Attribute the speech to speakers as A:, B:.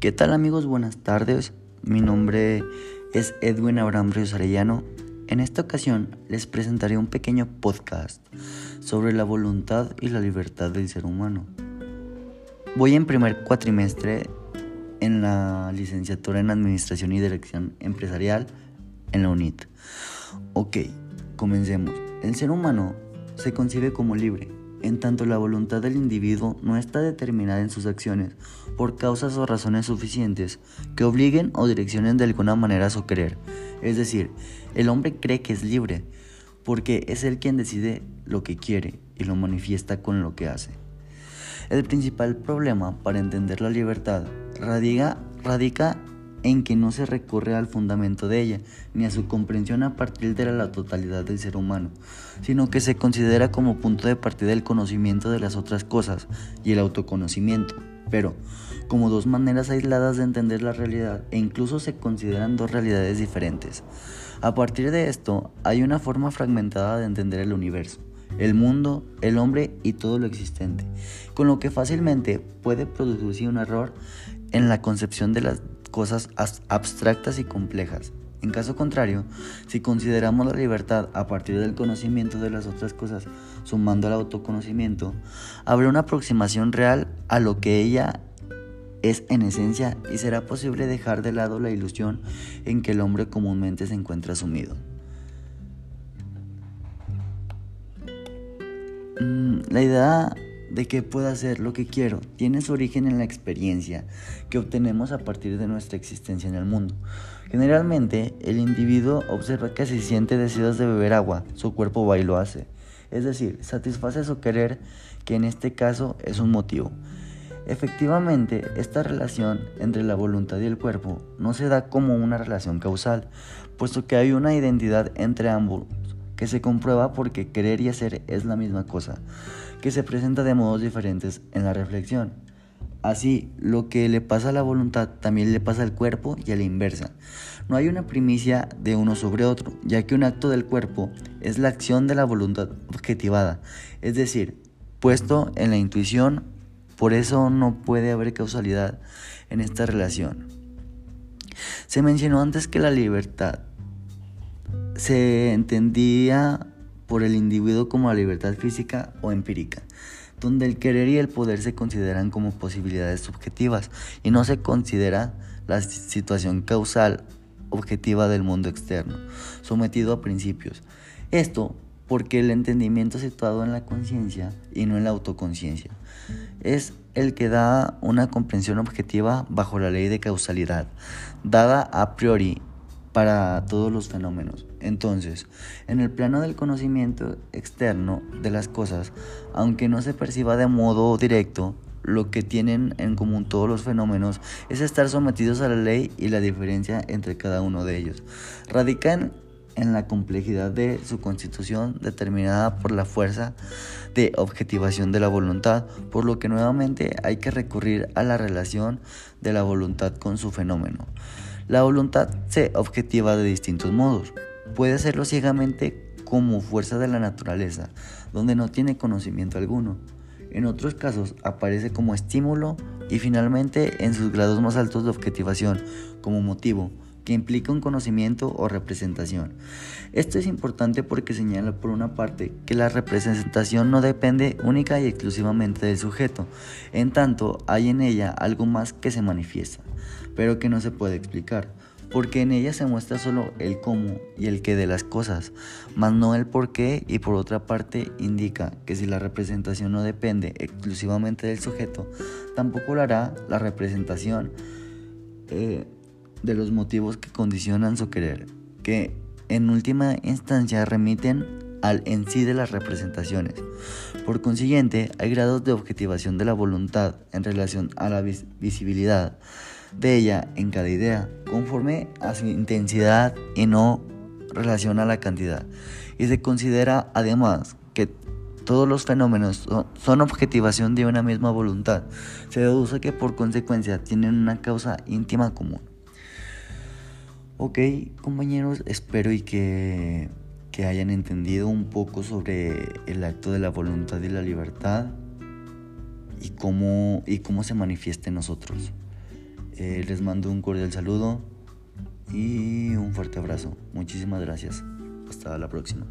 A: ¿Qué tal amigos? Buenas tardes. Mi nombre es Edwin Abraham Ríos Arellano. En esta ocasión les presentaré un pequeño podcast sobre la voluntad y la libertad del ser humano. Voy en primer cuatrimestre en la licenciatura en Administración y Dirección Empresarial en la UNIT. Ok, comencemos. El ser humano se concibe como libre en tanto la voluntad del individuo no está determinada en sus acciones por causas o razones suficientes que obliguen o direccionen de alguna manera su querer. Es decir, el hombre cree que es libre, porque es él quien decide lo que quiere y lo manifiesta con lo que hace. El principal problema para entender la libertad radica, radica en que no se recurre al fundamento de ella, ni a su comprensión a partir de la totalidad del ser humano, sino que se considera como punto de partida el conocimiento de las otras cosas y el autoconocimiento, pero como dos maneras aisladas de entender la realidad e incluso se consideran dos realidades diferentes. A partir de esto, hay una forma fragmentada de entender el universo, el mundo, el hombre y todo lo existente, con lo que fácilmente puede producirse un error en la concepción de las cosas abstractas y complejas. En caso contrario, si consideramos la libertad a partir del conocimiento de las otras cosas, sumando al autoconocimiento, habrá una aproximación real a lo que ella es en esencia y será posible dejar de lado la ilusión en que el hombre comúnmente se encuentra sumido. Mm, la idea de que pueda hacer lo que quiero tiene su origen en la experiencia que obtenemos a partir de nuestra existencia en el mundo. Generalmente, el individuo observa que si siente deseos de beber agua, su cuerpo va y lo hace. Es decir, satisface su querer, que en este caso es un motivo. Efectivamente, esta relación entre la voluntad y el cuerpo no se da como una relación causal, puesto que hay una identidad entre ambos que se comprueba porque querer y hacer es la misma cosa, que se presenta de modos diferentes en la reflexión. Así, lo que le pasa a la voluntad también le pasa al cuerpo y a la inversa. No hay una primicia de uno sobre otro, ya que un acto del cuerpo es la acción de la voluntad objetivada, es decir, puesto en la intuición, por eso no puede haber causalidad en esta relación. Se mencionó antes que la libertad se entendía por el individuo como la libertad física o empírica, donde el querer y el poder se consideran como posibilidades subjetivas y no se considera la situación causal objetiva del mundo externo, sometido a principios. Esto porque el entendimiento situado en la conciencia y no en la autoconciencia es el que da una comprensión objetiva bajo la ley de causalidad, dada a priori para todos los fenómenos. Entonces, en el plano del conocimiento externo de las cosas, aunque no se perciba de modo directo, lo que tienen en común todos los fenómenos es estar sometidos a la ley y la diferencia entre cada uno de ellos. Radican en la complejidad de su constitución determinada por la fuerza de objetivación de la voluntad, por lo que nuevamente hay que recurrir a la relación de la voluntad con su fenómeno. La voluntad se objetiva de distintos modos. Puede hacerlo ciegamente como fuerza de la naturaleza, donde no tiene conocimiento alguno. En otros casos aparece como estímulo y finalmente en sus grados más altos de objetivación, como motivo, que implica un conocimiento o representación. Esto es importante porque señala por una parte que la representación no depende única y exclusivamente del sujeto, en tanto hay en ella algo más que se manifiesta, pero que no se puede explicar, porque en ella se muestra solo el cómo y el qué de las cosas, mas no el por qué y por otra parte indica que si la representación no depende exclusivamente del sujeto, tampoco lo hará la representación. Eh, de los motivos que condicionan su querer, que en última instancia remiten al en sí de las representaciones. Por consiguiente, hay grados de objetivación de la voluntad en relación a la visibilidad de ella en cada idea, conforme a su intensidad y no relación a la cantidad. Y se considera además que todos los fenómenos son objetivación de una misma voluntad. Se deduce que por consecuencia tienen una causa íntima común. Ok, compañeros, espero y que, que hayan entendido un poco sobre el acto de la voluntad y la libertad y cómo, y cómo se manifiesta en nosotros. Eh, les mando un cordial saludo y un fuerte abrazo. Muchísimas gracias. Hasta la próxima.